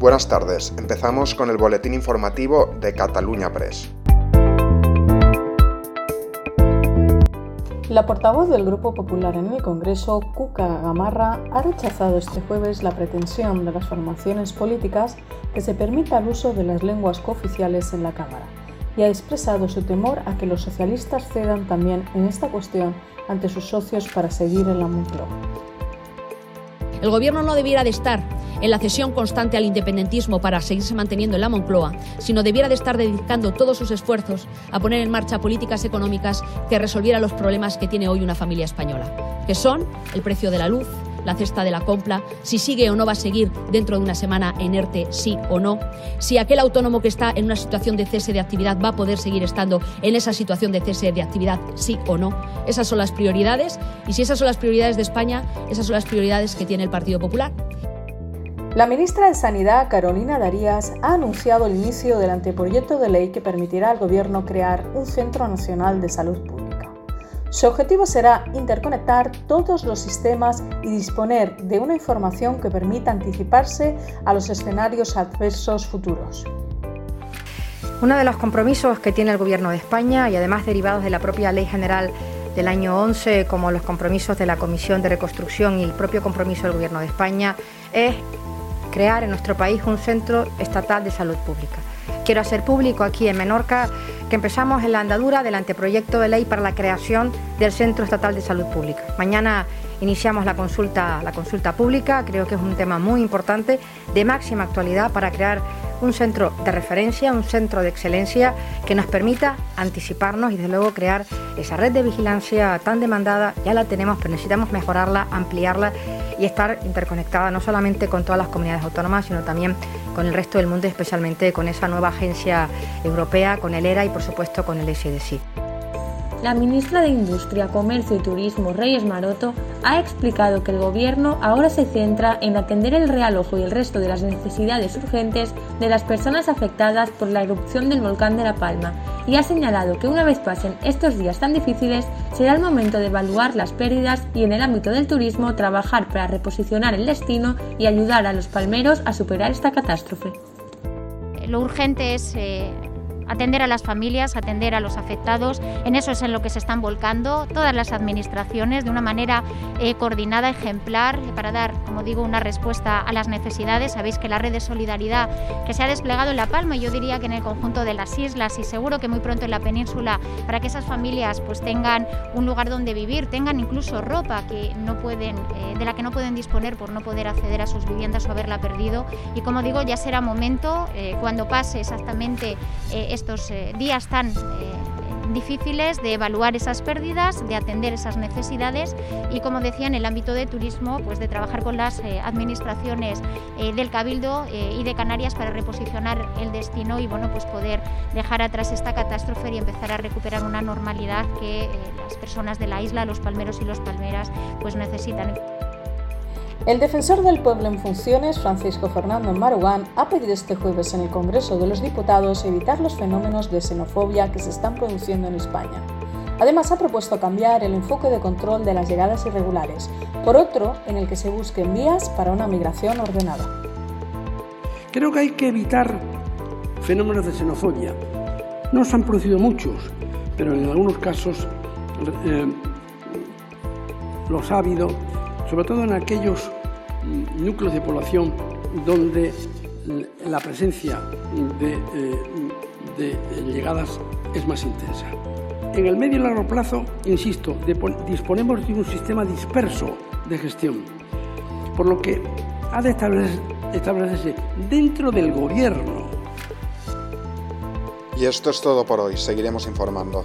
Buenas tardes, empezamos con el boletín informativo de Cataluña Press. La portavoz del Grupo Popular en el Congreso, Cuca Gamarra, ha rechazado este jueves la pretensión de las formaciones políticas que se permita el uso de las lenguas cooficiales en la Cámara y ha expresado su temor a que los socialistas cedan también en esta cuestión ante sus socios para seguir en la Moncloa. El Gobierno no debiera de estar en la cesión constante al independentismo para seguirse manteniendo en la Moncloa, sino debiera de estar dedicando todos sus esfuerzos a poner en marcha políticas económicas que resolvieran los problemas que tiene hoy una familia española, que son el precio de la luz, la cesta de la compra, si sigue o no va a seguir dentro de una semana en ERTE, sí o no, si aquel autónomo que está en una situación de cese de actividad va a poder seguir estando en esa situación de cese de actividad, sí o no. Esas son las prioridades y si esas son las prioridades de España, esas son las prioridades que tiene el Partido Popular. La ministra de Sanidad, Carolina Darías, ha anunciado el inicio del anteproyecto de ley que permitirá al Gobierno crear un Centro Nacional de Salud Pública. Su objetivo será interconectar todos los sistemas y disponer de una información que permita anticiparse a los escenarios adversos futuros. Uno de los compromisos que tiene el Gobierno de España y además derivados de la propia Ley General del año 11, como los compromisos de la Comisión de Reconstrucción y el propio compromiso del Gobierno de España, es crear en nuestro país un centro estatal de salud pública. Quiero hacer público aquí en Menorca que empezamos en la andadura del anteproyecto de ley para la creación del Centro Estatal de Salud Pública. Mañana iniciamos la consulta, la consulta pública, creo que es un tema muy importante, de máxima actualidad para crear un centro de referencia, un centro de excelencia que nos permita anticiparnos y desde luego crear esa red de vigilancia tan demandada. Ya la tenemos, pero necesitamos mejorarla, ampliarla y estar interconectada no solamente con todas las comunidades autónomas, sino también con el resto del mundo, especialmente con esa nueva agencia europea, con el ERA y por supuesto con el SDC. La ministra de Industria, Comercio y Turismo, Reyes Maroto, ha explicado que el Gobierno ahora se centra en atender el realojo y el resto de las necesidades urgentes de las personas afectadas por la erupción del volcán de La Palma y ha señalado que una vez pasen estos días tan difíciles será el momento de evaluar las pérdidas y en el ámbito del turismo trabajar para reposicionar el destino y ayudar a los palmeros a superar esta catástrofe. Lo urgente es eh, atender a las familias, atender a los afectados. En eso es en lo que se están volcando todas las administraciones de una manera eh, coordinada, ejemplar, para dar, como digo, una respuesta a las necesidades. Sabéis que la red de solidaridad que se ha desplegado en La Palma, yo diría que en el conjunto de las islas y seguro que muy pronto en la península, para que esas familias pues tengan un lugar donde vivir, tengan incluso ropa que no pueden, eh, de la que no pueden disponer por no poder acceder a sus viviendas o haberla perdido. Y como digo, ya será momento, eh, cuando pase exactamente estos eh, días tan eh, difíciles de evaluar esas pérdidas, de atender esas necesidades y, como decía, en el ámbito de turismo, pues de trabajar con las eh, administraciones del Cabildo y de Canarias para reposicionar el destino y, bueno, pues poder dejar atrás esta catástrofe y empezar a recuperar una normalidad que las personas de la isla, los palmeros y los palmeras, pues necesitan. El defensor del pueblo en funciones, Francisco Fernando Marugán, ha pedido este jueves en el Congreso de los Diputados evitar los fenómenos de xenofobia que se están produciendo en España. Además, ha propuesto cambiar el enfoque de control de las llegadas irregulares por otro en el que se busquen vías para una migración ordenada. Creo que hay que evitar fenómenos de xenofobia. No se han producido muchos, pero en algunos casos eh, los ha habido sobre todo en aquellos núcleos de población donde la presencia de, eh, llegadas es más intensa. En el medio y largo plazo, insisto, disponemos de un sistema disperso de gestión, por lo que ha de establecerse dentro del gobierno. Y esto es todo por hoy, seguiremos informando.